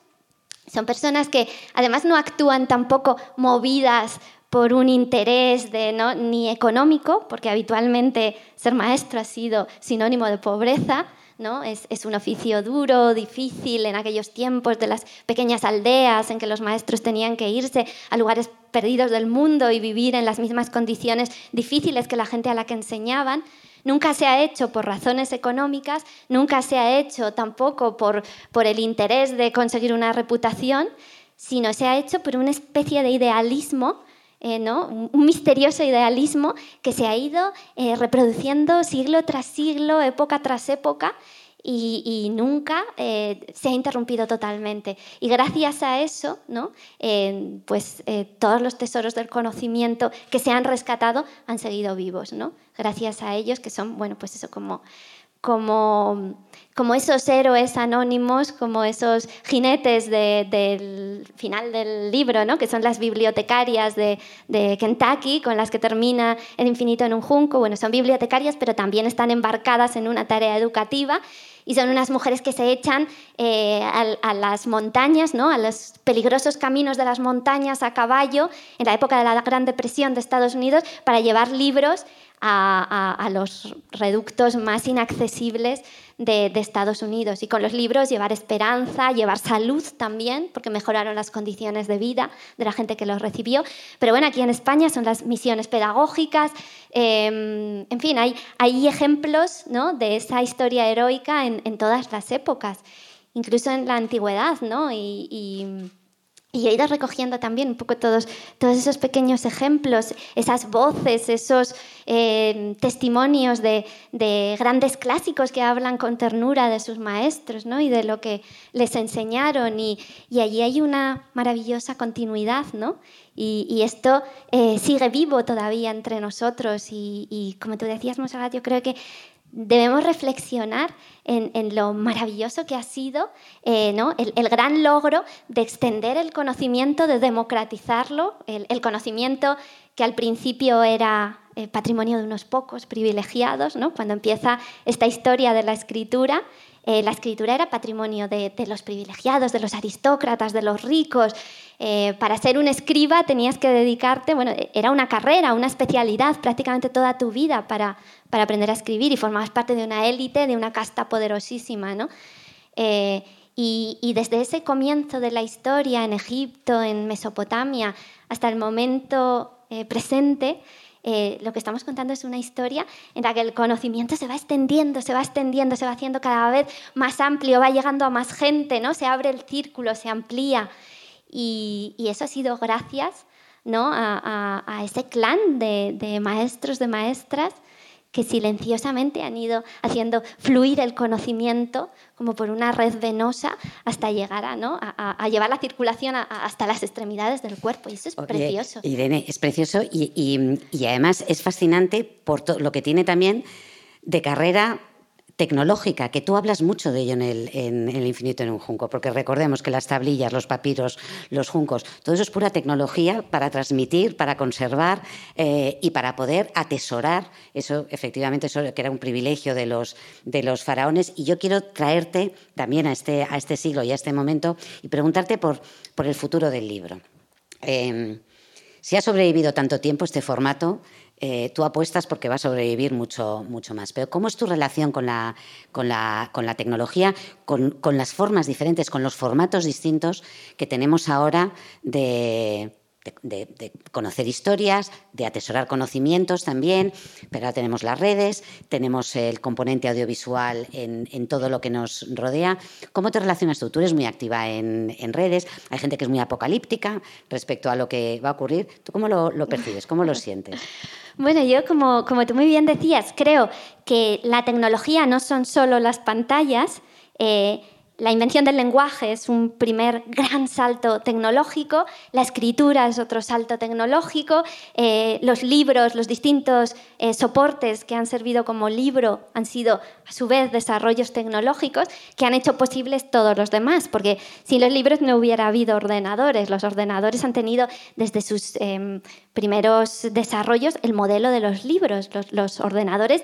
son personas que además no actúan tampoco movidas por un interés de, ¿no? ni económico, porque habitualmente ser maestro ha sido sinónimo de pobreza, ¿no? Es, es, un oficio duro, difícil en aquellos tiempos de las pequeñas aldeas en que los maestros tenían que irse a lugares perdidos del mundo y vivir en las mismas condiciones difíciles que la gente a la que enseñaban. Nunca se ha hecho por razones económicas, nunca se ha hecho tampoco por, por el interés de conseguir una reputación, sino se ha hecho por una especie de idealismo eh, ¿no? un misterioso idealismo que se ha ido eh, reproduciendo siglo tras siglo, época tras época, y, nunca eh, se ha interrumpido totalmente. Y gracias a eso, ¿no? pues todos los tesoros del conocimiento que se han rescatado han seguido vivos, ¿no? Gracias a ellos que son, bueno, pues eso como como, como esos héroes anónimos, como esos jinetes del final del libro, ¿no? que son las bibliotecarias de, de, Kentucky, con las que termina El infinito en un junco. Bueno, son bibliotecarias, pero también están embarcadas en una tarea educativa y son unas mujeres que se echan eh, a, las montañas, ¿no? a los peligrosos caminos de las montañas a caballo en la época de la Gran Depresión de Estados Unidos para llevar libros a, los reductos más inaccesibles de, Estados Unidos. Y con los libros llevar esperanza, llevar salud también, porque mejoraron las condiciones de vida de la gente que los recibió. Pero bueno, aquí en España son las misiones pedagógicas. Em, en fin, hay, hay ejemplos ¿no? de esa historia heroica en, todas las épocas, incluso en la antigüedad. ¿no? He ido recogiendo también un poco todos, todos esos pequeños ejemplos, esas voces, esos eh, testimonios de, grandes clásicos que hablan con ternura de sus maestros ¿no? y de lo que les enseñaron. Y, allí hay una maravillosa continuidad. ¿no? Y, esto eh, sigue vivo todavía entre nosotros. Y, como tú decías, Monserrat, yo creo que debemos reflexionar en, lo maravilloso que ha sido eh, ¿no? el, gran logro de extender el conocimiento, de democratizarlo, el, conocimiento que al principio era eh, patrimonio de unos pocos privilegiados, ¿no? cuando empieza esta historia de la escritura. Eh, la escritura era patrimonio de, los privilegiados, de los aristócratas, de los ricos. para ser un escriba tenías que dedicarte, bueno, era una carrera, una especialidad prácticamente toda tu vida para, para aprender a escribir y formabas parte de una élite, de una casta poderosísima. ¿no? Eh, y, desde ese comienzo de la historia en Egipto, en Mesopotamia, hasta el momento eh, presente, eh, lo que estamos contando es una historia en la que el conocimiento se va extendiendo, se va extendiendo, se va haciendo cada vez más amplio, va llegando a más gente, ¿no? se abre el círculo, se amplía. Y, eso ha sido gracias ¿no? a, ese clan de, de maestros, de maestras que silenciosamente han ido haciendo fluir el conocimiento como por una red venosa hasta llegar a, ¿no? a, llevar la circulación hasta las extremidades del cuerpo. Y eso es precioso. Irene, es precioso y, y, además es fascinante por lo que tiene también de carrera tecnológica, que tú hablas mucho de ello en el, infinito en un junco, porque recordemos que las tablillas, los papiros, los juncos, todo eso es pura tecnología para transmitir, para conservar eh, y para poder atesorar eso, efectivamente, eso que era un privilegio de los, de los faraones. Y yo quiero traerte también a este, a este siglo y a este momento y preguntarte por, por el futuro del libro. Eh, si ha sobrevivido tanto tiempo este formato, eh, tú apuestas porque va a sobrevivir mucho, mucho más. Pero ¿cómo es tu relación con la, con la, con la tecnología, con, con las formas diferentes, con los formatos distintos que tenemos ahora de de, conocer historias, de atesorar conocimientos también, pero ahora tenemos las redes, tenemos el componente audiovisual en, todo lo que nos rodea. ¿Cómo te relacionas tú? Tú eres muy activa en, redes, hay gente que es muy apocalíptica respecto a lo que va a ocurrir. ¿Tú cómo lo, percibes? ¿Cómo lo sientes? *laughs* Bueno, yo como, como tú muy bien decías, creo que la tecnología no son solo las pantallas, eh, la invención del lenguaje es un primer *laughs* gran salto tecnológico, la escritura es otro salto tecnológico, eh, los libros, los distintos eh, soportes que han servido como libro han sido a su vez desarrollos tecnológicos que han hecho posibles todos los demás, porque sin los libros no hubiera habido ordenadores. Los ordenadores han tenido desde sus em, primeros desarrollos el modelo de los libros. los ordenadores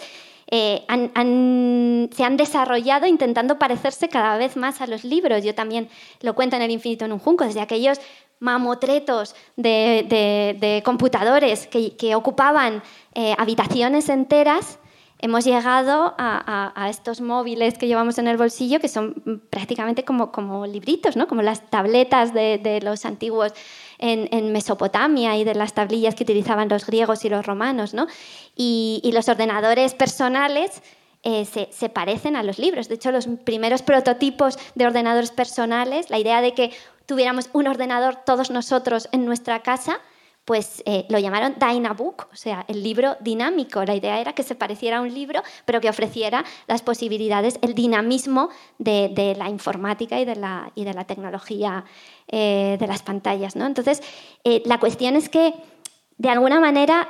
eh, se han desarrollado intentando parecerse cada vez más a los libros. Yo también lo cuento en El infinito en un junco, desde aquellos mamotretos de, computadores que, ocupaban eh, habitaciones enteras hemos llegado a, estos móviles que llevamos en el bolsillo que son prácticamente como, como libritos, ¿no? como las tabletas de, los antiguos en, Mesopotamia y de las tablillas que utilizaban los griegos y los romanos. ¿no? Y, los ordenadores personales eh, se, se, parecen a los libros. De hecho, los primeros prototipos de ordenadores personales, la idea de que tuviéramos un ordenador todos nosotros en nuestra casa, pues eh, lo llamaron Dynabook, o sea, el libro dinámico. La idea era que se pareciera a un libro, pero que ofreciera las posibilidades, el dinamismo de, la informática y de la, tecnología eh, de las pantallas. ¿no? Entonces, eh, la cuestión es que de alguna manera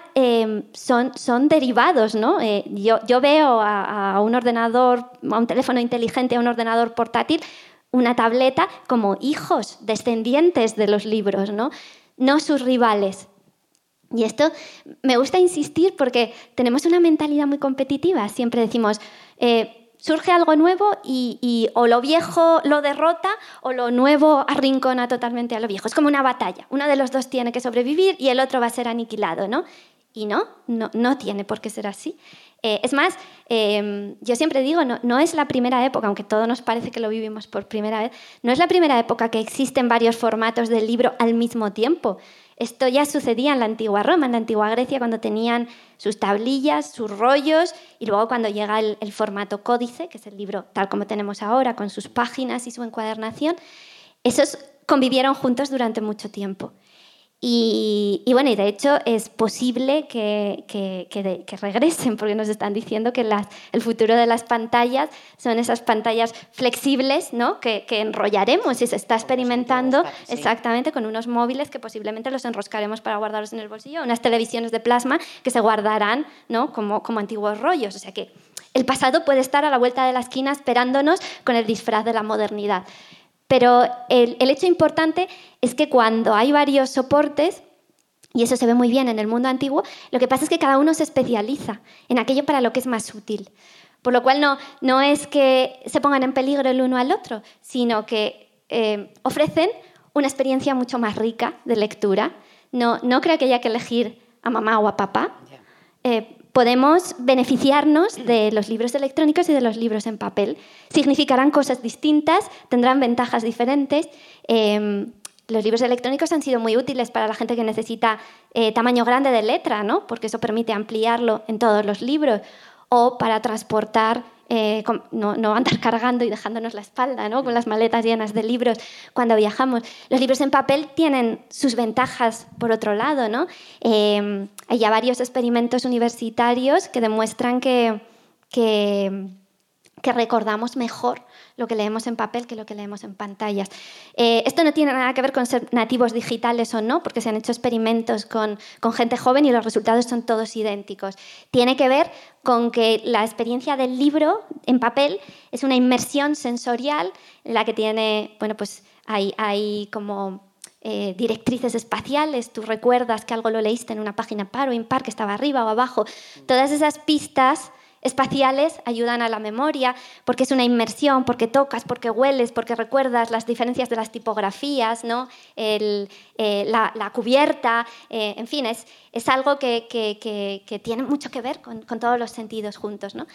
son, derivados. ¿no? Yo, veo a, un ordenador, a un teléfono inteligente, a un ordenador portátil, una tableta como hijos, descendientes de los libros. No sus rivales. Y esto me gusta insistir porque tenemos una mentalidad muy competitiva. Siempre decimos, eh, surge algo nuevo y, o lo viejo lo derrota o lo nuevo arrincona totalmente a lo viejo. Es como una batalla. Uno de los dos tiene que sobrevivir y el otro va a ser aniquilado, ¿no? Y no, no, no tiene por qué ser así. Eh, es más, em, yo siempre digo, no, no, es la primera época, aunque todo nos parece que lo vivimos por primera vez, no es la primera época que existen varios formatos del libro al mismo tiempo. Esto ya sucedía en la antigua Roma, en la antigua Grecia, cuando tenían sus tablillas, sus rollos, y luego cuando llega el, el formato códice, que es el libro tal como tenemos ahora, con sus páginas y su encuadernación, esos convivieron juntos durante mucho tiempo. Y, bueno, y de hecho es posible que, que, regresen, porque nos están diciendo que el futuro de las pantallas son esas pantallas flexibles ¿no? que, enrollaremos y se está experimentando exactamente con unos móviles que posiblemente los enroscaremos para guardarlos en el bolsillo, unas televisiones de plasma que se guardarán ¿no? como, como antiguos rollos. O sea que el pasado puede estar a la vuelta de la esquina esperándonos con el disfraz de la modernidad. Pero el, hecho importante es que cuando hay varios soportes, y eso se ve muy bien en el mundo antiguo, lo que pasa es que cada uno se especializa en aquello para lo que es más útil. Por lo cual no, no es que se pongan en peligro el uno al otro, sino que eh, ofrecen una experiencia mucho más rica de lectura. No, no creo que haya que elegir a mamá o a papá. Eh, podemos beneficiarnos de los libros electrónicos y de los libros en papel. Significarán cosas distintas, tendrán ventajas diferentes. Em, los libros electrónicos han sido muy útiles para la gente que necesita eh, tamaño grande de letra, ¿no? porque eso permite ampliarlo en todos los libros, o para transportar eh, no, andar *laughs* cargando y dejándonos la espalda ¿no? con las maletas llenas de libros cuando viajamos. Los libros en papel tienen sus ventajas por otro lado. ¿no? Eh, hay ya varios experimentos universitarios que demuestran que, que que recordamos mejor lo que leemos en papel que lo que leemos en pantallas. Eh, esto no tiene nada que ver con ser nativos digitales o no, porque se han hecho experimentos con, con, gente joven y los resultados son todos idénticos. Tiene que ver con que la experiencia del libro en papel es una inmersión sensorial en la que tiene, bueno, pues hay, hay como eh, directrices espaciales, tú recuerdas que algo lo leíste en una página par o impar, que estaba arriba o abajo. Todas esas pistas espaciales ayudan a la memoria porque es una inmersión, porque tocas, porque hueles, porque recuerdas las diferencias de las tipografías, ¿no? Eh, la, cubierta, eh, en fin, es, es algo que, tiene mucho que ver con, todos los sentidos juntos. ¿no?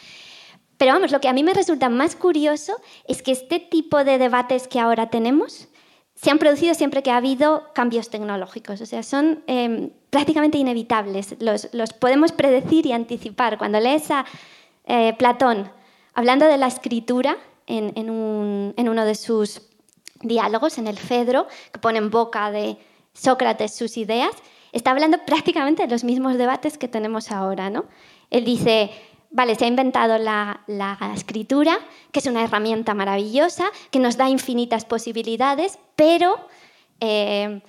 Pero vamos, lo que a mí me resulta más curioso es que este tipo de debates que ahora tenemos se han producido siempre que ha habido cambios tecnológicos, o sea, son em, prácticamente inevitables, los, los podemos predecir y anticipar. Cuando lees a eh, Platón, hablando de la escritura en, uno de sus diálogos, en el Fedro, que pone en boca de Sócrates sus ideas, está hablando *laughs* prácticamente de los mismos debates que tenemos ahora. ¿no? Él dice, vale, se ha inventado la, escritura, que es una herramienta maravillosa, que nos da infinitas posibilidades, pero eh,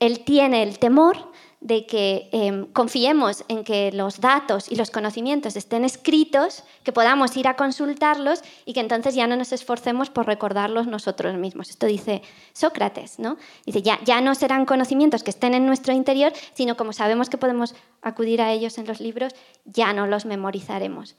él tiene el temor de que em, confiemos en que los datos y los conocimientos estén escritos, que podamos ir a consultarlos y que entonces ya no nos esforcemos por recordarlos nosotros mismos. Esto dice Sócrates, ¿no? Dice, ya, ya no serán conocimientos que estén en nuestro interior, sino como sabemos que podemos acudir a ellos en los libros, ya no los memorizaremos.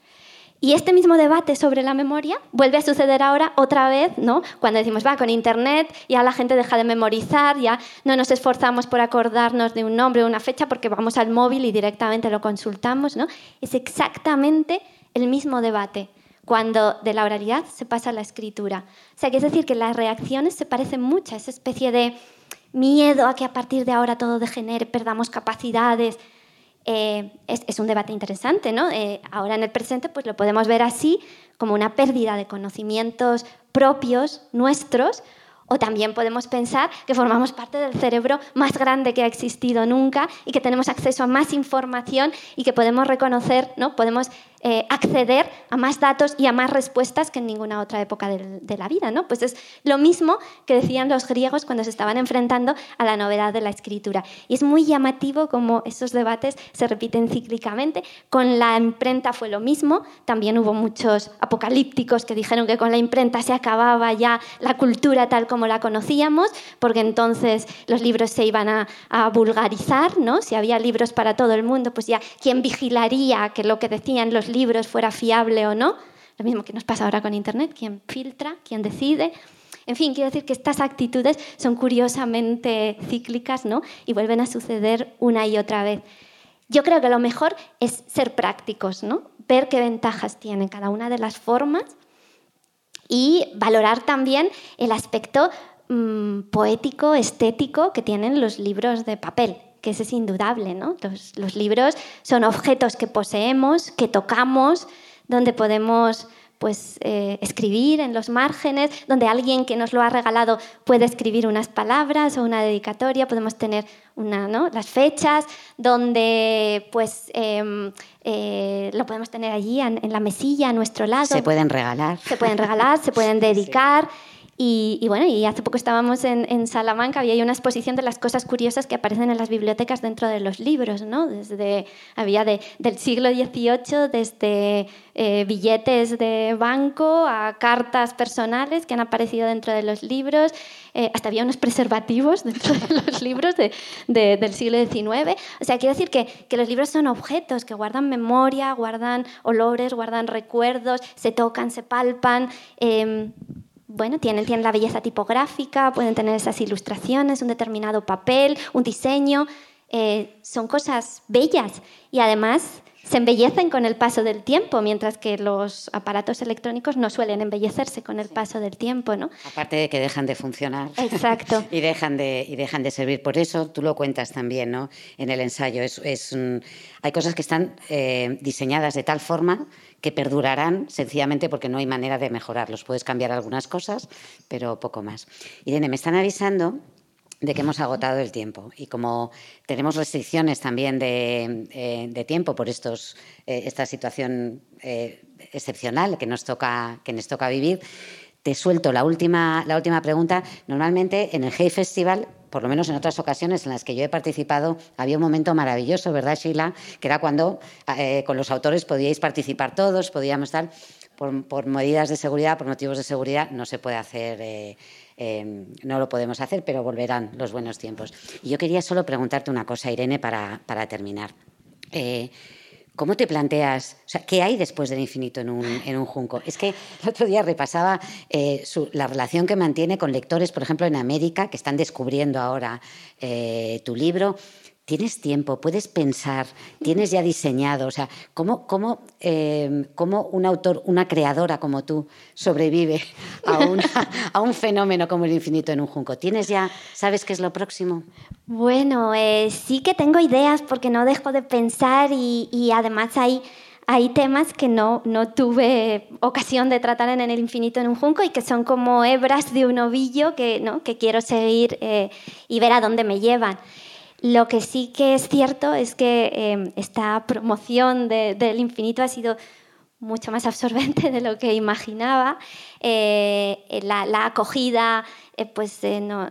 Y este mismo debate sobre la memoria vuelve a suceder ahora otra vez, ¿no? Cuando decimos, va, con Internet ya la gente deja de memorizar, ya no nos esforzamos por acordarnos de un nombre o una fecha porque vamos al móvil y directamente lo consultamos, ¿no? Es exactamente el mismo debate cuando de la oralidad se pasa a la escritura. O sea, que es decir, que las reacciones se parecen mucho a esa especie de miedo a que a partir de ahora todo degenere, perdamos capacidades, eh, es, un debate interesante, ¿no? Eh, ahora en el presente pues lo podemos ver así, como una pérdida de conocimientos propios, nuestros, o también podemos pensar que formamos parte del cerebro más grande que ha existido nunca y que tenemos acceso a más información y que podemos reconocer, ¿no? podemos eh, acceder a más datos y a más respuestas que en ninguna otra época de, la vida. ¿no? Pues es lo mismo que decían los griegos cuando se estaban enfrentando a la novedad de la escritura. Y es muy llamativo cómo esos debates se repiten cíclicamente. Con la imprenta fue lo mismo. También hubo muchos apocalípticos que dijeron que con la imprenta se acababa ya la cultura tal como la conocíamos, porque entonces los libros se iban a, a vulgarizar. ¿no? Si había libros para todo el mundo, pues ya quién vigilaría que lo que decían los libros fuera fiable o no. Lo mismo que nos pasa ahora con Internet, quién filtra, quién decide. En fin, quiero decir que estas actitudes son curiosamente cíclicas ¿no? y vuelven a suceder una y otra vez. Yo creo que lo mejor es ser prácticos, ¿no? ver qué ventajas tiene cada una de las formas y valorar también el aspecto mm, poético, estético que tienen los libros de papel que ese es indudable, ¿no? Los, libros son objetos que poseemos, que tocamos, donde podemos pues, eh, escribir en los márgenes, donde alguien que nos lo ha regalado puede escribir unas palabras o una dedicatoria, podemos tener una, ¿no? las fechas, donde pues, em, eh, lo podemos tener allí en, la mesilla a nuestro lado. Se pueden regalar. Se pueden regalar, se pueden *laughs* dedicar. Y, bueno, y hace poco estábamos en, Salamanca, había una exposición de las cosas curiosas que aparecen en las bibliotecas dentro de los libros, ¿no? Desde, había del siglo XVIII, desde eh, billetes de banco a cartas personales que han aparecido dentro de los libros, eh, hasta había unos preservativos *laughs* dentro de los libros del siglo XIX. O sea, quiero decir que, que, los libros son objetos que guardan memoria, guardan olores, guardan recuerdos, se tocan, se palpan. Em, bueno, tienen, la belleza tipográfica, pueden tener esas ilustraciones, un determinado papel, un diseño. Eh, son cosas bellas y además se embellecen con el paso del tiempo, mientras que los aparatos electrónicos no suelen embellecerse con el paso del tiempo, ¿no? Aparte de que dejan de funcionar. Exacto. *laughs* y, dejan de, y dejan de servir. Por eso tú lo cuentas también, ¿no? En el ensayo. Es, es hay cosas que están eh, diseñadas de tal forma que perdurarán sencillamente porque no hay manera de mejorarlos. Puedes cambiar algunas cosas, pero poco más. Irene, me están avisando de que hemos agotado el tiempo y como tenemos restricciones también de, eh, tiempo por estos, eh, esta situación eh, excepcional que nos, toca, que nos toca vivir, te suelto la última, la última pregunta. Normalmente en el Hey Festival por lo menos en otras ocasiones en las que yo he participado, había un momento maravilloso, ¿verdad, Sheila? Que era cuando con los autores podíais participar todos, podíamos estar, por, medidas de seguridad, por motivos de seguridad, no se puede hacer. Eh, eh, no lo podemos hacer, pero volverán los buenos tiempos. Y yo quería solo preguntarte una cosa, Irene, para, para terminar. ¿Cómo te planteas, qué hay después del infinito en un, junco? Es que el otro día repasaba eh, la relación que mantiene con lectores, por ejemplo, en América, que están descubriendo ahora eh, tu libro. ¿Tienes tiempo? ¿Puedes pensar? ¿Tienes ya diseñado? O sea, ¿cómo, cómo, eh, un autor, una creadora como tú sobrevive a, *laughs* a, un fenómeno como el infinito en un junco? ¿Tienes ya, sabes qué es lo próximo? Bueno, eh, sí que tengo ideas porque no dejo de pensar y, además hay, hay temas que no, no tuve ocasión de tratar en el infinito en un junco y que son como hebras de un ovillo que, ¿no? que quiero seguir eh, y ver a dónde me llevan. Lo que sí que es cierto es que em, esta promoción del infinito ha sido mucho más absorbente *laughs* de lo que imaginaba. Eh, la, acogida eh, pues, eh, no,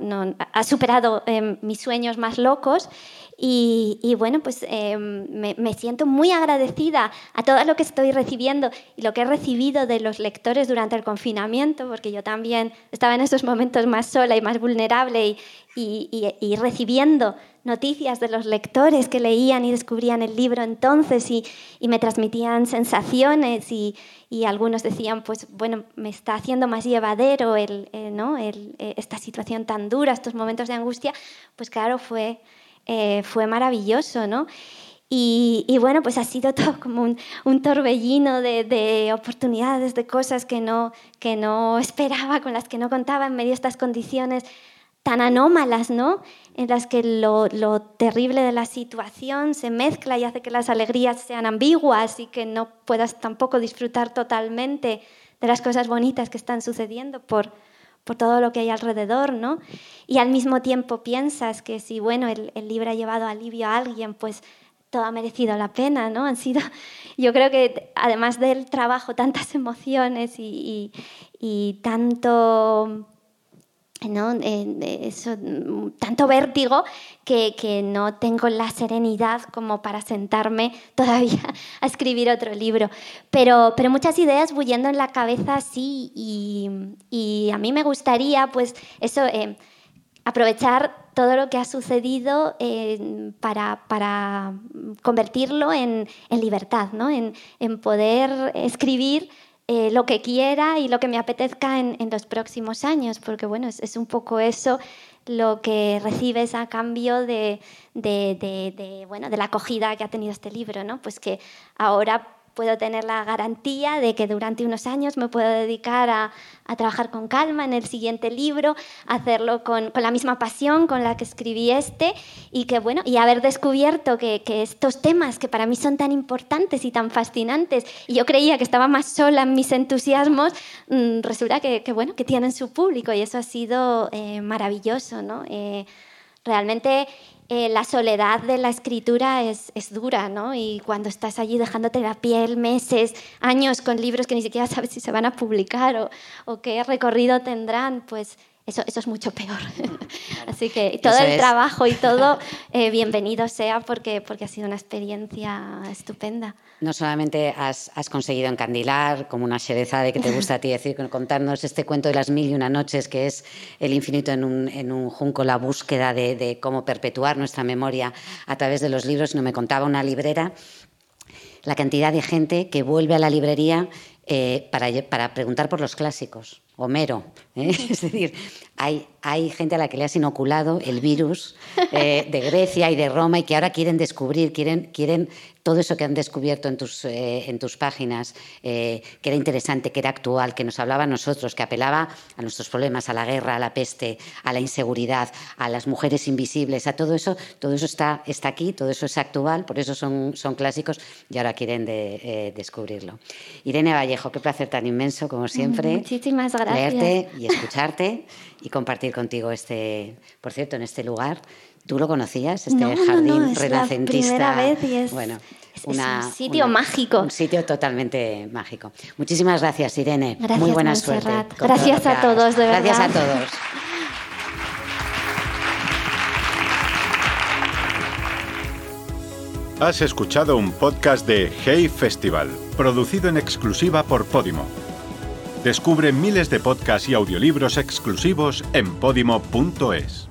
ha superado em, mis sueños más locos y, bueno, pues em, me, me, siento muy agradecida a todo lo que estoy recibiendo y lo que he recibido de los lectores durante el confinamiento, porque yo también estaba en esos momentos más sola y más vulnerable y, y, y recibiendo noticias de los lectores que leían y descubrían el libro entonces y, me transmitían sensaciones y, algunos decían, pues bueno, me está haciendo más llevadero eh, eh, esta situación tan dura, estos momentos de angustia, pues claro, fue, eh, fue maravilloso, ¿no? Y, bueno, pues ha sido todo como un, torbellino de, oportunidades, de cosas que no, que no esperaba, con las que no contaba en medio de estas condiciones tan anómalas, ¿no? En las que lo, terrible de la situación se mezcla y hace que las alegrías sean ambiguas y que no puedas tampoco disfrutar totalmente de las cosas bonitas que están sucediendo por, por todo lo que hay alrededor, ¿no? Y al mismo tiempo piensas que si, bueno, el, el libro ha llevado alivio a alguien, pues todo ha merecido la pena, ¿no? Han sido, *laughs* yo creo que además del trabajo, tantas *laughs* emociones y, tanto, ¿no? Eso, tanto vértigo que, no tengo la serenidad como para sentarme *laughs* todavía a escribir otro libro. Pero, pero muchas ideas bullendo en la cabeza, sí, y, a mí me gustaría, pues, eso, eh, aprovechar todo lo que ha sucedido eh, para, convertirlo en, libertad, ¿no? en, poder escribir eh, lo que quiera y lo que me apetezca en, los próximos años, porque bueno, es, un poco eso lo que recibes a cambio de, bueno, de la acogida que ha tenido este libro, ¿no? pues que ahora puedo tener la garantía de que durante unos años me puedo dedicar a, trabajar con calma en el siguiente libro, hacerlo con, la misma pasión con la que escribí este y que bueno, y haber descubierto que, estos temas que para mí son tan importantes y tan fascinantes, y yo creía que estaba más sola en mis entusiasmos, mm, resulta que, bueno, que tienen su público y eso ha sido eh, maravilloso, ¿no? Eh, realmente eh, la soledad de la escritura es, dura, ¿no? Y cuando estás allí dejándote la piel meses, años con libros que ni siquiera sabes si se van a publicar o qué recorrido tendrán, pues eso, eso es mucho peor. Así que todo el trabajo y todo, *laughs* eh, bienvenido sea porque, porque ha sido una experiencia estupenda. No solamente has, has conseguido encandilar, como una xereza de que te gusta a ti decir, contarnos este cuento de las mil y una noches, que es el infinito en un, en un junco, la búsqueda de, de cómo perpetuar nuestra memoria a través de los libros. No me contaba una librera la cantidad de gente que vuelve a la librería eh, para, para preguntar por los clásicos. Homero. ¿Eh? *laughs* Es decir, hay, hay gente a la que le has inoculado el virus eh, de Grecia y de Roma y que ahora quieren descubrir, quieren, quieren todo eso que han descubierto en tus, eh, en tus páginas, que era interesante, que era actual, que nos hablaba a nosotros, que apelaba a nuestros problemas, a la guerra, a la peste, a la inseguridad, a las mujeres invisibles, a todo eso, todo eso está, está aquí, todo eso es actual, por eso son, son clásicos y ahora quieren descubrirlo. Irene Vallejo, qué placer tan inmenso, como siempre. *laughs* Muchísimas gracias leerte y escucharte y compartir contigo este, por cierto, en este lugar. ¿Tú lo conocías, este jardín renacentista? vez y es, bueno, un sitio mágico. Un sitio totalmente mágico. Muchísimas gracias, Irene. Muy buena suerte. Gracias a todos, de verdad. Gracias a todos. Has escuchado un podcast de Hey Festival, producido en exclusiva por Podimo Descubre miles de podcasts y audiolibros exclusivos en podimo.es.